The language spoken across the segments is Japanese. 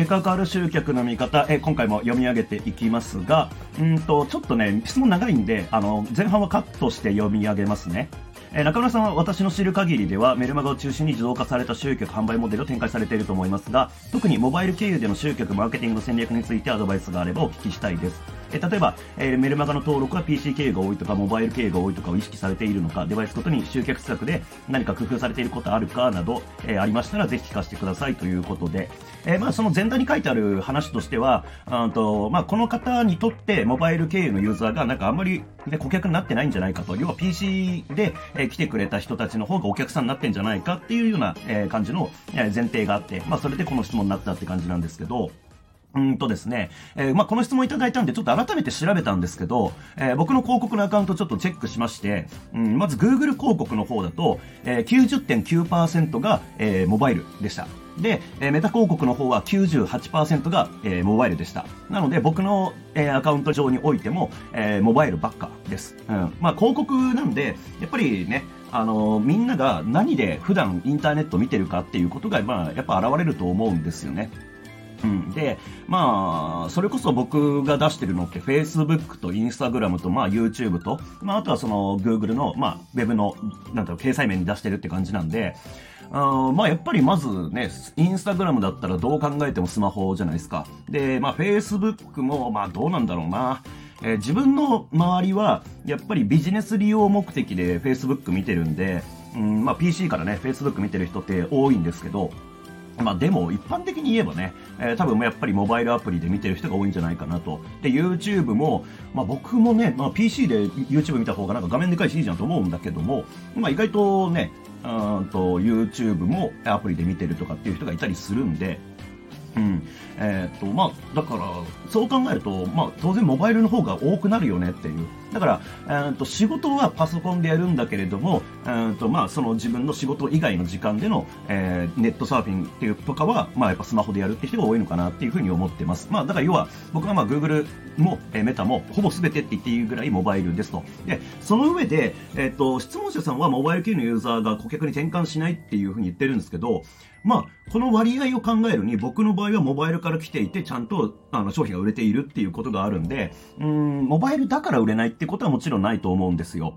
結果変わる集客の見方、え今回も読み上げていきますが、うんと、ちょっとね、質問長いんで、あの、前半はカットして読み上げますね。え、中村さんは私の知る限りではメルマガを中心に自動化された集客販売モデルを展開されていると思いますが特にモバイル経由での集客マーケティングの戦略についてアドバイスがあればお聞きしたいですえ例えば、え、メルマガの登録は PC 経由が多いとか、モバイル経由が多いとかを意識されているのか、デバイスごとに集客施策で何か工夫されていることあるかなど、え、ありましたらぜひ聞かせてくださいということで、え、まあ、その前段に書いてある話としては、あとまあ、この方にとってモバイル経由のユーザーがなんかあんまり、ね、顧客になってないんじゃないかと、要は PC で、え来てくれた人たちの方がお客さんになってんじゃないかっていうような、え感じの、え前提があって、まあ、それでこの質問になったって感じなんですけど、うんとですね、えー、まあ、この質問いただいたんで、ちょっと改めて調べたんですけど、えー、僕の広告のアカウントちょっとチェックしまして、うん、まず Google 広告の方だと、えー、90.9%が、え、モバイルでした。で、え、メタ広告の方は98%が、え、モバイルでした。なので、僕の、え、アカウント上においても、え、モバイルばっかです。うん。まあ、広告なんで、やっぱりね、あのみんなが何で普段インターネット見てるかっていうことが、まあ、やっぱ現れると思うんですよね。うん、で、まあ、それこそ僕が出してるのって Facebook と Instagram と、まあ YouTube と、まああとはその Google の、まあ Web の、なんだろう、掲載面に出してるって感じなんで、あまあやっぱりまずね、インスタグラムだったらどう考えてもスマホじゃないですか。で、まあ Facebook もまあどうなんだろうな。えー、自分の周りはやっぱりビジネス利用目的で Facebook 見てるんで、うんまあ、PC からね、Facebook 見てる人って多いんですけど、まあでも一般的に言えばね、えー、多分やっぱりモバイルアプリで見てる人が多いんじゃないかなと。で、YouTube も、まあ僕もね、まあ PC で YouTube 見た方がなんか画面でかいしいいじゃんと思うんだけども、まあ意外とね、うんと YouTube もアプリで見てるとかっていう人がいたりするんで、うん。えー、っと、まあ、だから、そう考えると、まあ、当然モバイルの方が多くなるよねっていう。だから、えー、っと、仕事はパソコンでやるんだけれども、えー、っと、まあ、その自分の仕事以外の時間での、えー、ネットサーフィンっていうとかは、まあ、やっぱスマホでやるって人が多いのかなっていうふうに思ってます。まあ、だから要は、僕はまあ、Google も、えー、メタも、ほぼ全てって言っていいぐらいモバイルですと。で、その上で、え、っと、質問者さんはモバイル系のユーザーが顧客に転換しないっていうふうに言ってるんですけど、まあ、この割合を考えるに、僕の場合はモバイルから来ていて、ちゃんとあの商品が売れているっていうことがあるんで、うん、モバイルだから売れないってことはもちろんないと思うんですよ。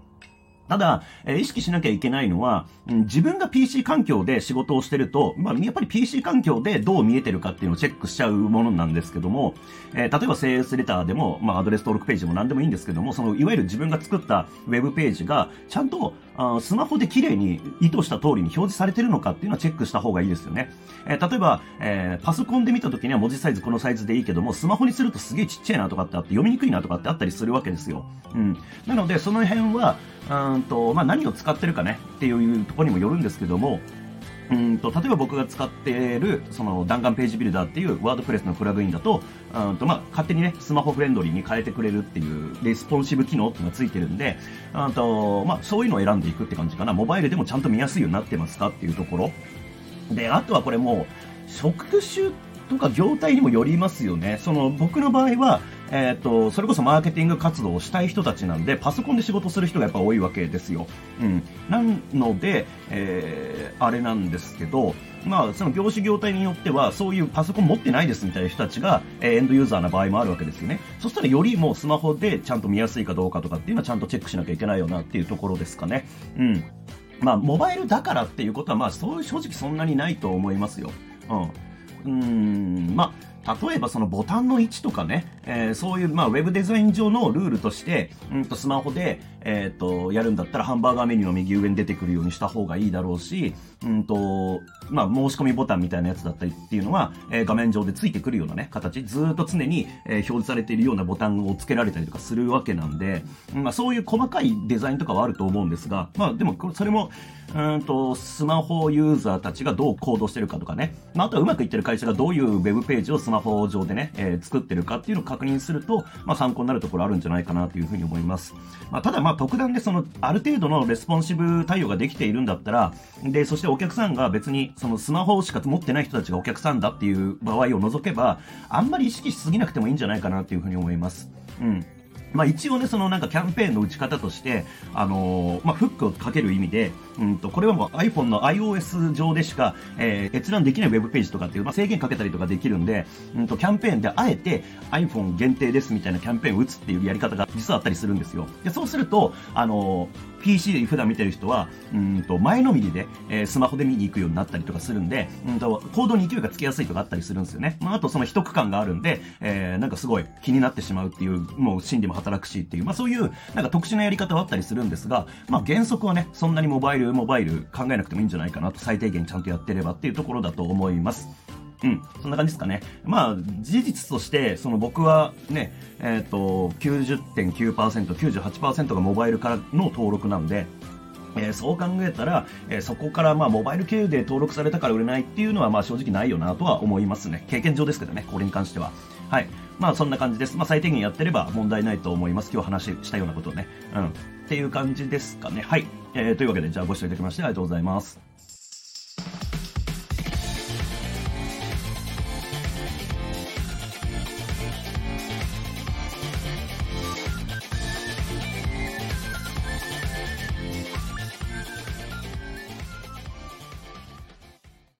ただ、えー、意識しなきゃいけないのは、うん、自分が PC 環境で仕事をしてると、まあ、やっぱり PC 環境でどう見えてるかっていうのをチェックしちゃうものなんですけども、えー、例えば CS レターでも、まあ、アドレス登録ページでも何でもいいんですけども、その、いわゆる自分が作ったウェブページが、ちゃんと、あスマホで綺麗に意図した通りに表示されてるのかっていうのはチェックした方がいいですよね。えー、例えば、えー、パソコンで見た時には文字サイズこのサイズでいいけども、スマホにするとすげえちっちゃいなとかってあって読みにくいなとかってあったりするわけですよ。うん。なので、その辺は、うんと、まあ、何を使ってるかねっていうところにもよるんですけども、うんと例えば僕が使っているその弾丸ページビルダーっていうワードプレスのプラグインだとうんと、まあ、勝手にねスマホフレンドリーに変えてくれるっていうレスポンシブ機能っていうのがついてるんでうんと、まあ、そういうのを選んでいくって感じかな。モバイルでもちゃんと見やすいようになってますかっていうところ。であとはこれもう職種とか業態にもよりますよね。その僕の場合は、えっ、ー、と、それこそマーケティング活動をしたい人たちなんで、パソコンで仕事する人がやっぱ多いわけですよ。うん。なので、えー、あれなんですけど、まあ、その業種業態によっては、そういうパソコン持ってないですみたいな人たちが、えー、エンドユーザーな場合もあるわけですよね。そしたらよりもうスマホでちゃんと見やすいかどうかとかっていうのはちゃんとチェックしなきゃいけないよなっていうところですかね。うん。まあ、モバイルだからっていうことは、まあ、そう正直そんなにないと思いますよ。うん。うん、まあ、例えばそのボタンの位置とかね、えー、そういう、まあ、ウェブデザイン上のルールとして、うんと、スマホで、えっ、ー、と、やるんだったらハンバーガーメニューの右上に出てくるようにした方がいいだろうし、うんと、まあ、申し込みボタンみたいなやつだったりっていうのは、えー、画面上でついてくるようなね、形、ずっと常に、えー、表示されているようなボタンを付けられたりとかするわけなんで、まあ、そういう細かいデザインとかはあると思うんですが、まあ、でも、それも、うんと、スマホユーザーたちがどう行動してるかとかね、まあ、あとはうまくいってる会社がどういうウェブページをスママホ上でね、えー、作ってるかっていうのを確認すると、まあ、参考になるところあるんじゃないかなというふうに思います。まあ、ただ、まあ、特段でその、ある程度のレスポンシブ対応ができているんだったら、で、そしてお客さんが別に、そのスマホしか持ってない人たちがお客さんだっていう場合を除けば、あんまり意識しすぎなくてもいいんじゃないかなっていうふうに思います。うん。まあ一応ね、そのなんかキャンペーンの打ち方として、あのー、まあフックをかける意味で、うんと、これはもう iPhone の iOS 上でしか、えー、閲覧できないウェブページとかっていう、まあ制限かけたりとかできるんで、うんと、キャンペーンであえて iPhone 限定ですみたいなキャンペーンを打つっていうやり方が実はあったりするんですよ。で、そうすると、あのー PC 普段見てる人は、うんと、前のめりで、えー、スマホで見に行くようになったりとかするんで、うんと、行動に勢いがつきやすいとかあったりするんですよね。まあ、あとその一区間があるんで、えー、なんかすごい気になってしまうっていう、もう心理も働くしっていう、まあそういう、なんか特殊なやり方はあったりするんですが、まあ原則はね、そんなにモバイル、モバイル考えなくてもいいんじゃないかなと、最低限ちゃんとやってればっていうところだと思います。うん、そんな感じですかね。まあ、事実として、その僕はね、えっ、ー、と、90.9%、98%がモバイルからの登録なんで、えー、そう考えたら、えー、そこからまあモバイル経由で登録されたから売れないっていうのはまあ正直ないよなとは思いますね。経験上ですけどね、これに関しては。はい。まあそんな感じです。まあ最低限やってれば問題ないと思います。今日話したようなことをね。うん。っていう感じですかね。はい。えー、というわけで、じゃあご視聴いただきましてありがとうございます。